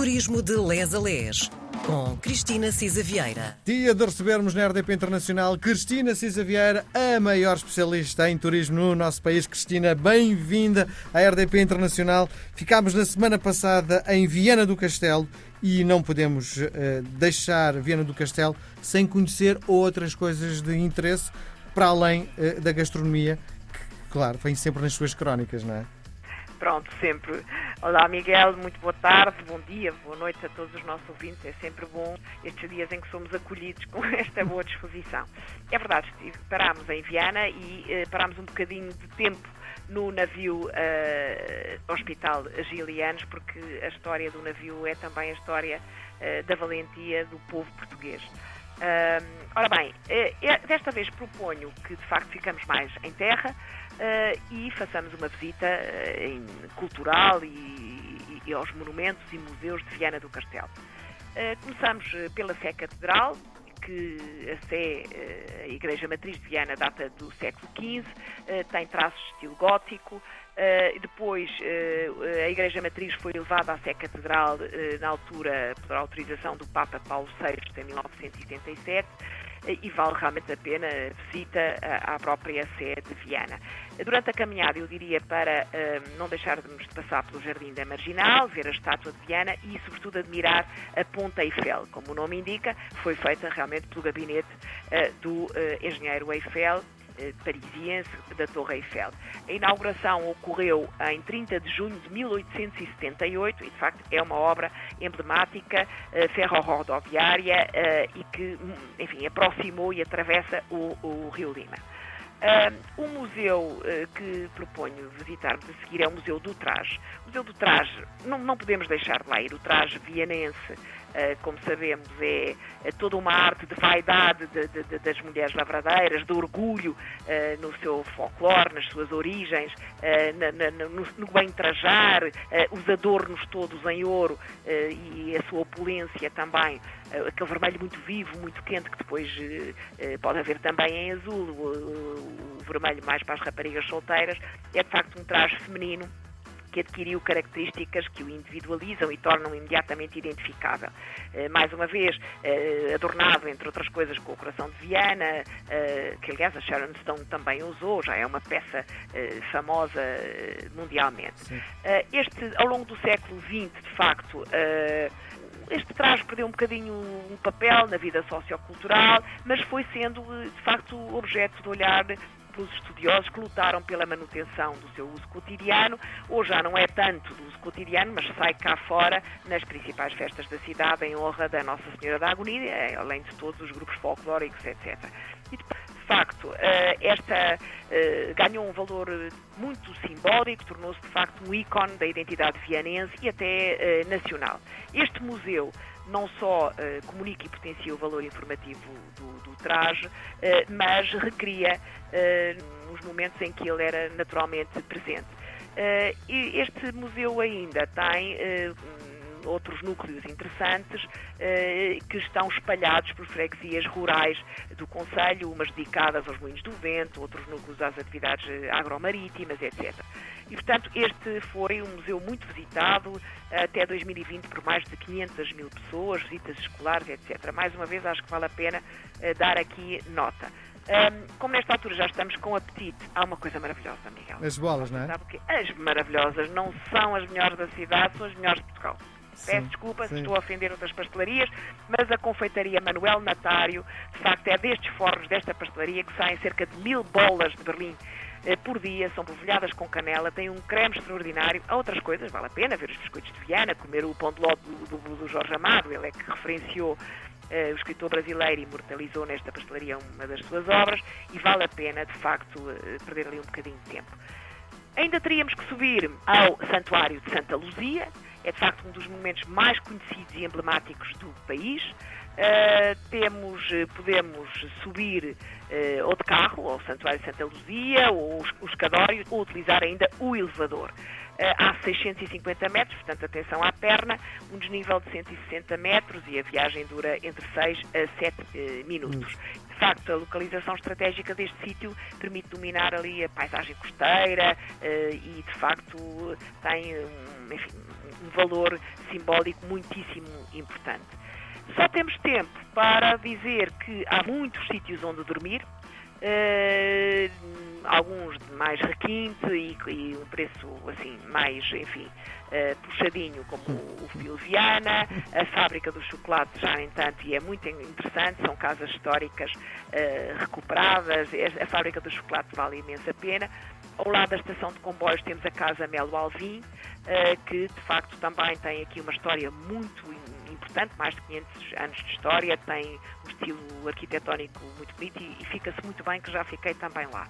Turismo de Les a Les, com Cristina Cisa Vieira. Dia de recebermos na RDP Internacional Cristina Cisa Vieira, a maior especialista em turismo no nosso país. Cristina, bem-vinda à RDP Internacional. Ficámos na semana passada em Viana do Castelo e não podemos uh, deixar Viana do Castelo sem conhecer outras coisas de interesse para além uh, da gastronomia, que, claro, vem sempre nas suas crónicas, não é? pronto, sempre. Olá Miguel, muito boa tarde, bom dia, boa noite a todos os nossos ouvintes. É sempre bom estes dias em que somos acolhidos com esta boa disposição. É verdade, parámos em Viana e eh, parámos um bocadinho de tempo no navio uh, Hospital Gilianos, porque a história do navio é também a história uh, da valentia do povo português. Uh, ora bem, uh, desta vez proponho que de facto ficamos mais em terra, uh, e façamos uma visita em, cultural e, e, e, aos monumentos e museus de Viana do Castelo. Começamos pela Sé Catedral, que a Sé, a Igreja Matriz de Viana, data do século XV, tem traços de estilo gótico. depois, a Igreja Matriz foi elevada à Sé Catedral na altura, por autorização do Papa Paulo VI, em 1977 e vale realmente a pena a visita à própria Sé de Viana. Durante a caminhada, eu diria para uh, não deixarmos de passar pelo Jardim da Marginal, ver a estátua de Viana e, sobretudo, admirar a Ponta Eiffel. Como o nome indica, foi feita realmente pelo gabinete do engenheiro Eiffel parisiense da Torre Eiffel. A inauguração ocorreu em 30 de junho de 1878 e, de facto, é uma obra emblemática, ferro-rodoviária e que, hum, enfim, aproximou e atravessa o, o Rio Lima. O museu que proponho visitarmos a seguir é o Museu do Traje. O Museu do Traje, não, não podemos deixar de lá ir, o traje vianense, uh, como sabemos, é, é, toda uma arte de vaidade de, de, de, das mulheres lavradeiras, de orgulho ah, no seu folclore, nas suas origens, na, no, no, bem trajar, os adornos todos em ouro e a sua opulência também. Aquele vermelho muito vivo, muito quente, que depois pode haver também em azul, o vermelho mais para as raparigas solteiras, é de facto um traje feminino que adquiriu características que o individualizam e tornam imediatamente identificável. Eh, mais uma vez, eh, adornado, entre outras coisas, com o coração de Viana, eh, que aliás a Sharon Stone também usou, já é uma peça famosa mundialmente. Sim. Este, ao longo do século XX, de facto, este traje perdeu um bocadinho um papel na vida sociocultural, mas foi sendo, de facto, objeto de olhar pelos estudiosos que lutaram pela manutenção do seu uso cotidiano, ou já não é tanto do uso cotidiano, mas sai cá fora nas principais festas da cidade em honra da Nossa Senhora da Agonia, além de todos os grupos folclóricos, etc. E, de facto, eh, esta eh, ganhou um valor muito simbólico, tornou-se de facto um ícone da identidade vianense e até eh, nacional. Este museu não só comunica e potencia o valor informativo do, do traje, mas recria os momentos em que ele era naturalmente presente. este museu ainda tem outros núcleos interessantes eh, que estão espalhados por freguesias rurais do Conselho, umas dedicadas aos moinhos do vento, outros núcleos às atividades agromarítimas, etc. E, portanto, este foi um museu muito visitado até 2020 por mais de 500 mil pessoas, visitas escolares, etc. Mais uma vez, acho que vale a pena eh, dar aqui nota. Um, como nesta altura já estamos com apetite, há uma coisa maravilhosa, Miguel. As bolas, não é? Sabe que as maravilhosas não são as melhores da cidade, são as melhores de Portugal. Peço desculpa se estou a ofender outras pastelarias, mas a confeitaria Manuel Natário, de facto, é destes fornos desta pastelaria que saem cerca de mil bolas de Berlim eh, por dia, são polvilhadas com canela, têm um creme extraordinário. Há outras coisas, vale a pena ver os biscoitos de Viana, comer o pão de ló do, do, do Jorge Amado, ele é que referenciou Uh, o escritor brasileiro imortalizou nesta pastelaria uma das suas obras e vale a pena, de facto, uh, perder ali um bocadinho de tempo. Ainda teríamos que subir ao Santuário de Santa Luzia, é de facto um dos monumentos mais conhecidos e emblemáticos do país. Uh, temos, eh, podemos subir uh, ou de carro ao Santuário de Santa Luzia, ou o escadório, ou utilizar ainda o elevador. Uh, há 650 metros, portanto, atenção à perna, um desnível de 160 metros e a viagem dura entre 6 a 7 minutos. De facto, a localização estratégica deste sítio permite dominar ali a paisagem costeira e, de facto, tem, enfim, um valor simbólico muitíssimo importante. Só temos tempo para dizer que há muitos sítios onde dormir, Uh, alguns de mais requinte e, e, um preço assim mais, enfim, uh, puxadinho, como o, o Viana, a fábrica do chocolate já, no entanto, e é muito interessante, são casas históricas uh, recuperadas, a fábrica do chocolate vale imensa pena. Ao lado da estação de comboios temos a Casa Melo Alvim, que de facto também tem aqui uma história muito importante, mais de 500 anos de história, tem um estilo arquitetónico muito bonito e, fica-se muito bem que já fiquei também lá.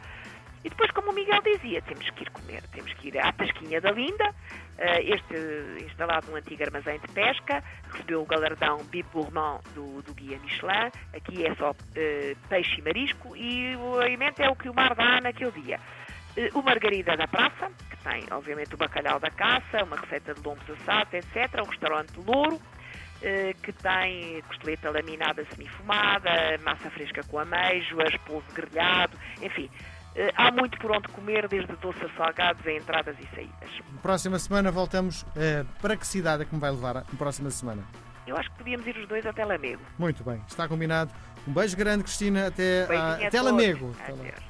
E depois, como o Miguel dizia, temos que ir comer, temos que ir à Tasquinha da Linda, eh, este instalado num antigo armazém de pesca, recebeu o galardão Bib Gourmand do, do Guia Michelin, aqui é só uh, peixe e marisco, e o alimento é o que o mar dá naquele dia. O Margarida da Praça, tem, obviamente, o bacalhau da caça, uma receita de lombos assados, etc., o restaurante Louro, eh, que tem costeleta laminada semifumada, massa fresca com ameijoas, polvo grelhado, enfim. Eh, há muito por onde comer, desde doces a salgados a entradas e saídas. Próxima semana voltamos. Uh, para que cidade é que me vai levar na próxima semana? Eu acho que podíamos ir os dois até Lamego. Muito bem, está combinado. Um beijo grande, Cristina. Até, uh, até Lamego. Adeus.